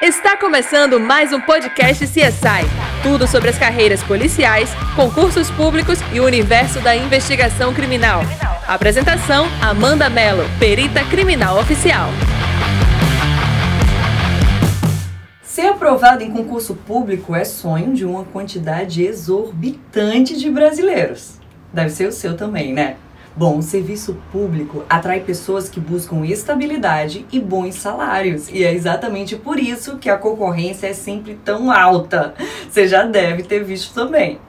Está começando mais um podcast CSI. Tudo sobre as carreiras policiais, concursos públicos e o universo da investigação criminal. Apresentação: Amanda Mello, perita criminal oficial. Ser aprovado em concurso público é sonho de uma quantidade exorbitante de brasileiros. Deve ser o seu também, né? Bom, o serviço público atrai pessoas que buscam estabilidade e bons salários. E é exatamente por isso que a concorrência é sempre tão alta. Você já deve ter visto também.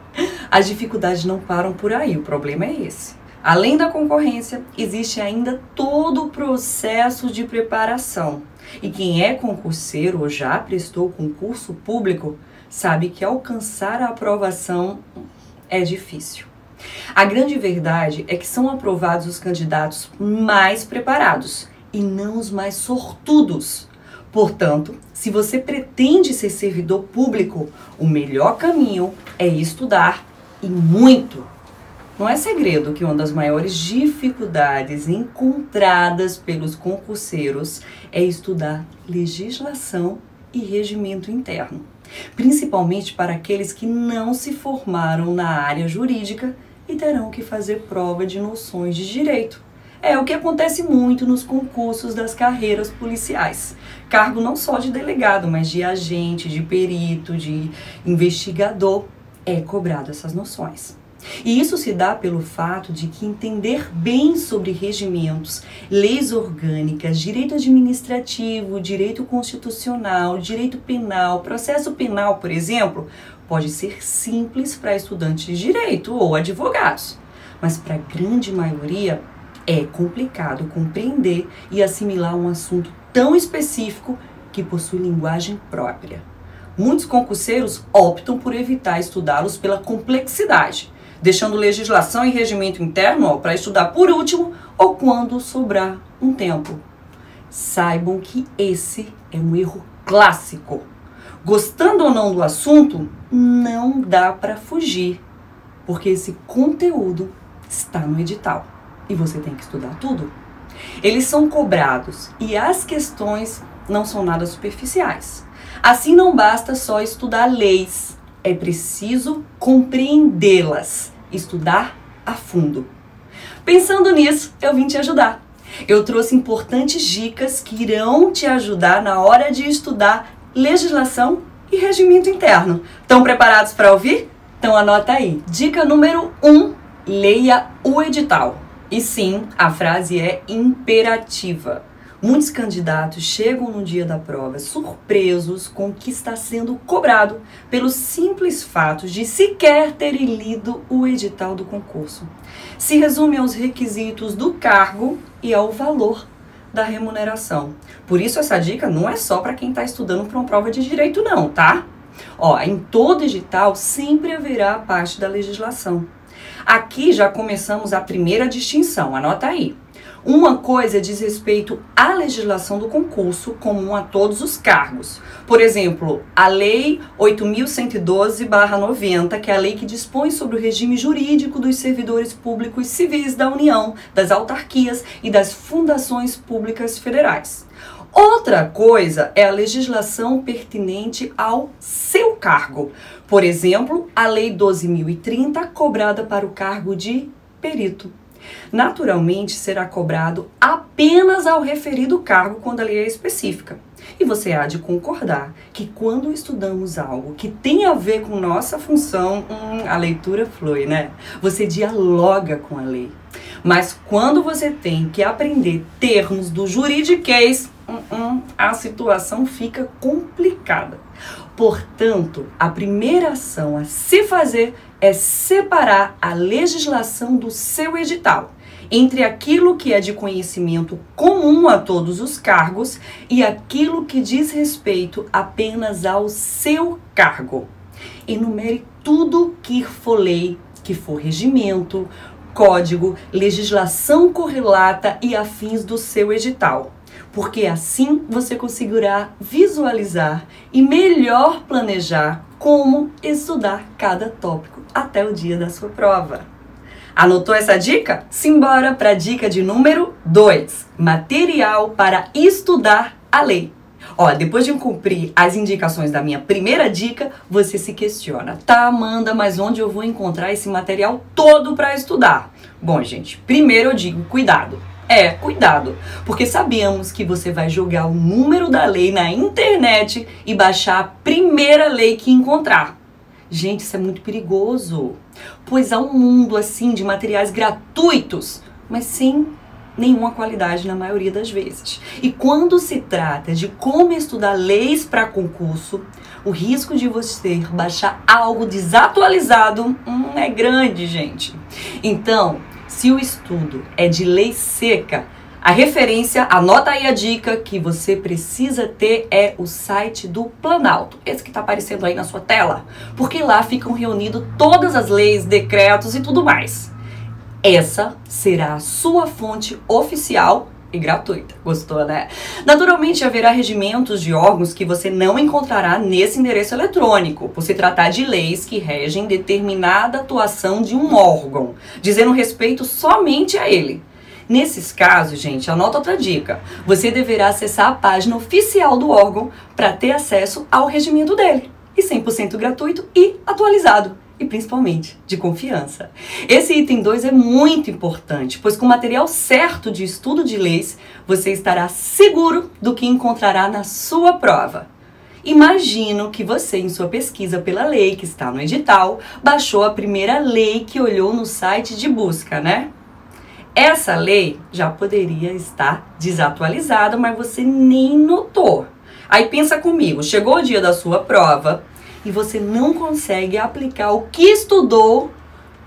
As dificuldades não param por aí, o problema é esse. Além da concorrência, existe ainda todo o processo de preparação. E quem é concurseiro ou já prestou concurso público sabe que alcançar a aprovação é difícil. A grande verdade é que são aprovados os candidatos mais preparados e não os mais sortudos. Portanto, se você pretende ser servidor público, o melhor caminho é estudar e muito. Não é segredo que uma das maiores dificuldades encontradas pelos concurseiros é estudar legislação e regimento interno, principalmente para aqueles que não se formaram na área jurídica e terão que fazer prova de noções de direito. É o que acontece muito nos concursos das carreiras policiais. Cargo não só de delegado, mas de agente, de perito, de investigador, é cobrado essas noções. E isso se dá pelo fato de que entender bem sobre regimentos, leis orgânicas, direito administrativo, direito constitucional, direito penal, processo penal, por exemplo, pode ser simples para estudantes de direito ou advogados, mas para a grande maioria é complicado compreender e assimilar um assunto tão específico que possui linguagem própria. Muitos concurseiros optam por evitar estudá-los pela complexidade, deixando legislação e regimento interno para estudar por último ou quando sobrar um tempo. Saibam que esse é um erro clássico Gostando ou não do assunto, não dá para fugir, porque esse conteúdo está no edital e você tem que estudar tudo. Eles são cobrados e as questões não são nada superficiais. Assim não basta só estudar leis, é preciso compreendê-las, estudar a fundo. Pensando nisso, eu vim te ajudar. Eu trouxe importantes dicas que irão te ajudar na hora de estudar legislação e regimento interno. Estão preparados para ouvir? Então anota aí. Dica número 1: um, leia o edital. E sim, a frase é imperativa. Muitos candidatos chegam no dia da prova surpresos com o que está sendo cobrado pelo simples fato de sequer terem lido o edital do concurso. Se resume aos requisitos do cargo e ao valor da remuneração. Por isso essa dica não é só para quem está estudando para uma prova de direito não, tá? Ó, em todo edital sempre haverá a parte da legislação. Aqui já começamos a primeira distinção, anota aí. Uma coisa diz respeito à legislação do concurso comum a todos os cargos. Por exemplo, a Lei 8.112-90, que é a lei que dispõe sobre o regime jurídico dos servidores públicos civis da União, das autarquias e das fundações públicas federais. Outra coisa é a legislação pertinente ao seu cargo. Por exemplo, a Lei 12.030, cobrada para o cargo de perito. Naturalmente, será cobrado apenas ao referido cargo quando a lei é específica. E você há de concordar que quando estudamos algo que tem a ver com nossa função, hum, a leitura flui, né? Você dialoga com a lei. Mas quando você tem que aprender termos do juridiquês, hum, hum, a situação fica complicada. Portanto, a primeira ação a se fazer é separar a legislação do seu edital entre aquilo que é de conhecimento comum a todos os cargos e aquilo que diz respeito apenas ao seu cargo. Enumere tudo que for lei, que for regimento, código, legislação correlata e afins do seu edital porque assim você conseguirá visualizar e melhor planejar como estudar cada tópico até o dia da sua prova. Anotou essa dica? Simbora para a dica de número 2: material para estudar a lei. Ó, depois de cumprir as indicações da minha primeira dica, você se questiona: tá, Amanda, mas onde eu vou encontrar esse material todo para estudar? Bom, gente, primeiro eu digo cuidado. É, cuidado, porque sabemos que você vai jogar o número da lei na internet e baixar a primeira lei que encontrar. Gente, isso é muito perigoso, pois há um mundo assim de materiais gratuitos, mas sem nenhuma qualidade na maioria das vezes. E quando se trata de como estudar leis para concurso, o risco de você baixar algo desatualizado hum, é grande, gente. Então, se o estudo é de lei seca, a referência, anota aí a dica que você precisa ter é o site do Planalto, esse que está aparecendo aí na sua tela, porque lá ficam reunidas todas as leis, decretos e tudo mais. Essa será a sua fonte oficial e gratuita. Gostou, né? Naturalmente haverá regimentos de órgãos que você não encontrará nesse endereço eletrônico, por se tratar de leis que regem determinada atuação de um órgão, dizendo respeito somente a ele. Nesses casos, gente, anota outra dica. Você deverá acessar a página oficial do órgão para ter acesso ao regimento dele. E 100% gratuito e atualizado e principalmente de confiança. Esse item 2 é muito importante, pois com o material certo de estudo de leis, você estará seguro do que encontrará na sua prova. Imagino que você, em sua pesquisa pela lei que está no edital, baixou a primeira lei que olhou no site de busca, né? Essa lei já poderia estar desatualizada, mas você nem notou. Aí pensa comigo, chegou o dia da sua prova e você não consegue aplicar o que estudou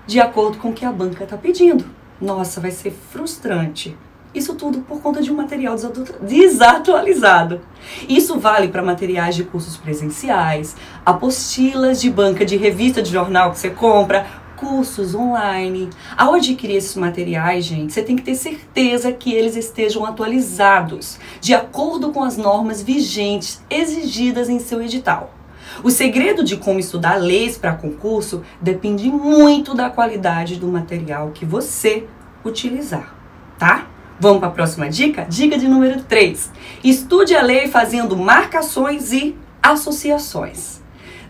de acordo com o que a banca está pedindo. Nossa, vai ser frustrante. Isso tudo por conta de um material desatualizado. Isso vale para materiais de cursos presenciais, apostilas de banca de revista de jornal que você compra, cursos online. Ao adquirir esses materiais, gente, você tem que ter certeza que eles estejam atualizados, de acordo com as normas vigentes exigidas em seu edital. O segredo de como estudar leis para concurso depende muito da qualidade do material que você utilizar, tá? Vamos para a próxima dica? Dica de número 3. Estude a lei fazendo marcações e associações.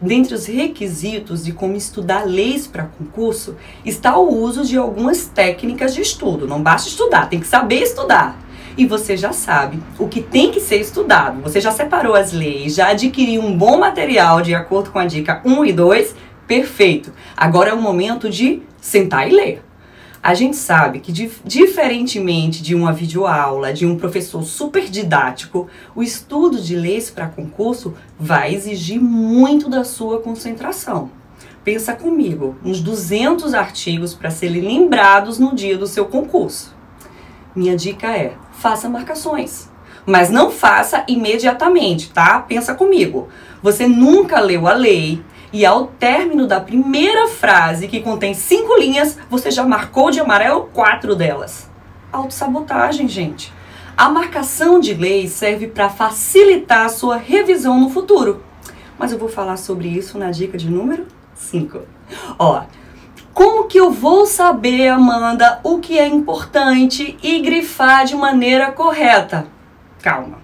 Dentre os requisitos de como estudar leis para concurso está o uso de algumas técnicas de estudo. Não basta estudar, tem que saber estudar e você já sabe o que tem que ser estudado. Você já separou as leis, já adquiriu um bom material de acordo com a dica 1 e 2, perfeito. Agora é o momento de sentar e ler. A gente sabe que, diferentemente de uma videoaula, de um professor super didático, o estudo de leis para concurso vai exigir muito da sua concentração. Pensa comigo, uns 200 artigos para serem lembrados no dia do seu concurso. Minha dica é: faça marcações. Mas não faça imediatamente, tá? Pensa comigo. Você nunca leu a lei e ao término da primeira frase, que contém cinco linhas, você já marcou de amarelo quatro delas. Autossabotagem, gente. A marcação de lei serve para facilitar a sua revisão no futuro. Mas eu vou falar sobre isso na dica de número 5. Ó, como que eu vou saber, Amanda, o que é importante e grifar de maneira correta? Calma.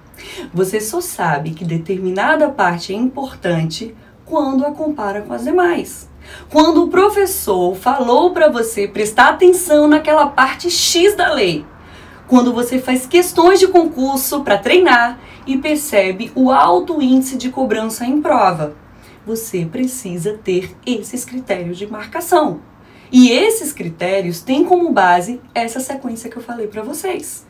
Você só sabe que determinada parte é importante quando a compara com as demais. Quando o professor falou para você prestar atenção naquela parte X da lei. Quando você faz questões de concurso para treinar e percebe o alto índice de cobrança em prova. Você precisa ter esses critérios de marcação. E esses critérios têm como base essa sequência que eu falei para vocês.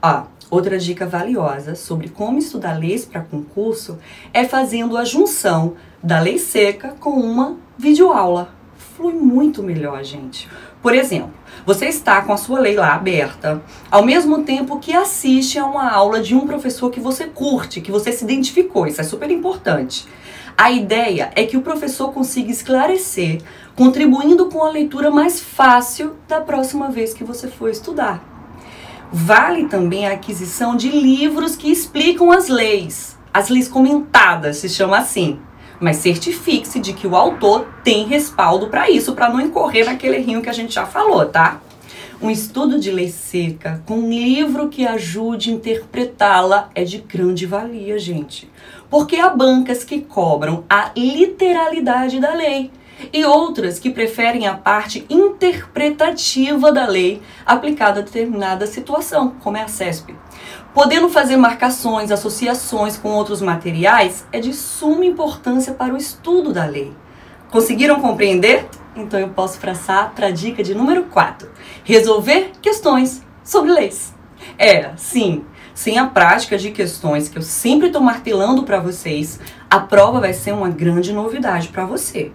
Ó, outra dica valiosa sobre como estudar leis para concurso é fazendo a junção da lei seca com uma videoaula. Flui muito melhor, gente. Por exemplo, você está com a sua lei lá aberta, ao mesmo tempo que assiste a uma aula de um professor que você curte, que você se identificou. Isso é super importante. A ideia é que o professor consiga esclarecer, contribuindo com a leitura mais fácil da próxima vez que você for estudar. Vale também a aquisição de livros que explicam as leis. As leis comentadas se chama assim. Mas certifique-se de que o autor tem respaldo para isso, para não incorrer naquele errinho que a gente já falou, tá? Um estudo de lei seca com um livro que ajude a interpretá-la é de grande valia, gente. Porque há bancas que cobram a literalidade da lei e outras que preferem a parte interpretativa da lei aplicada a determinada situação, como é a CESP. Podendo fazer marcações, associações com outros materiais é de suma importância para o estudo da lei. Conseguiram compreender? Então eu posso passar para a dica de número 4: resolver questões sobre leis. É, sim, sem a prática de questões que eu sempre estou martelando para vocês, a prova vai ser uma grande novidade para você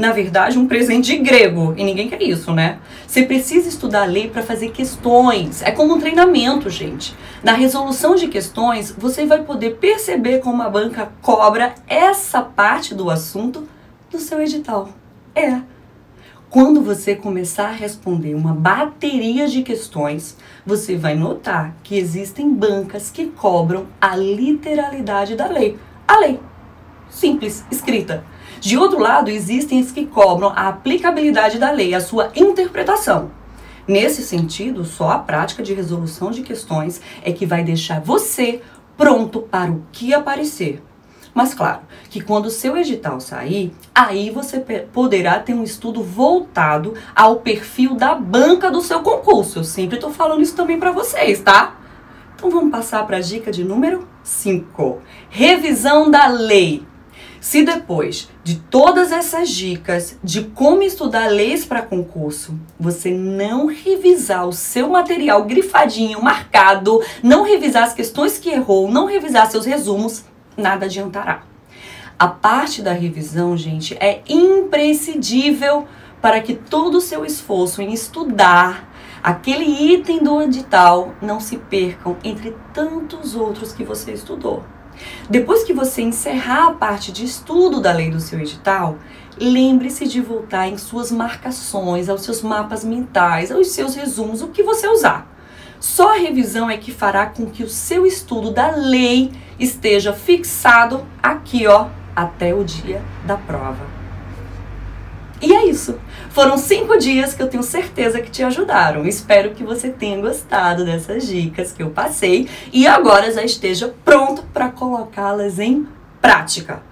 na verdade, um presente grego. E ninguém quer isso, né? Você precisa estudar a lei para fazer questões. É como um treinamento, gente. Na resolução de questões, você vai poder perceber como a banca cobra essa parte do assunto do seu edital. É. Quando você começar a responder uma bateria de questões, você vai notar que existem bancas que cobram a literalidade da lei. A lei. Simples, escrita. De outro lado, existem os que cobram a aplicabilidade da lei, a sua interpretação. Nesse sentido, só a prática de resolução de questões é que vai deixar você pronto para o que aparecer. Mas claro, que quando o seu edital sair, aí você poderá ter um estudo voltado ao perfil da banca do seu concurso. Eu sempre estou falando isso também para vocês, tá? Então vamos passar para a dica de número 5. Revisão da lei. Se depois de todas essas dicas de como estudar leis para concurso, você não revisar o seu material grifadinho, marcado, não revisar as questões que errou, não revisar seus resumos, nada adiantará. A parte da revisão, gente, é imprescindível para que todo o seu esforço em estudar aquele item do edital não se percam entre tantos outros que você estudou. Depois que você encerrar a parte de estudo da lei do seu edital, lembre-se de voltar em suas marcações, aos seus mapas mentais, aos seus resumos, o que você usar. Só a revisão é que fará com que o seu estudo da lei esteja fixado aqui, ó, até o dia da prova. E é isso. Foram cinco dias que eu tenho certeza que te ajudaram. Espero que você tenha gostado dessas dicas que eu passei e agora já esteja pronto para colocá-las em prática.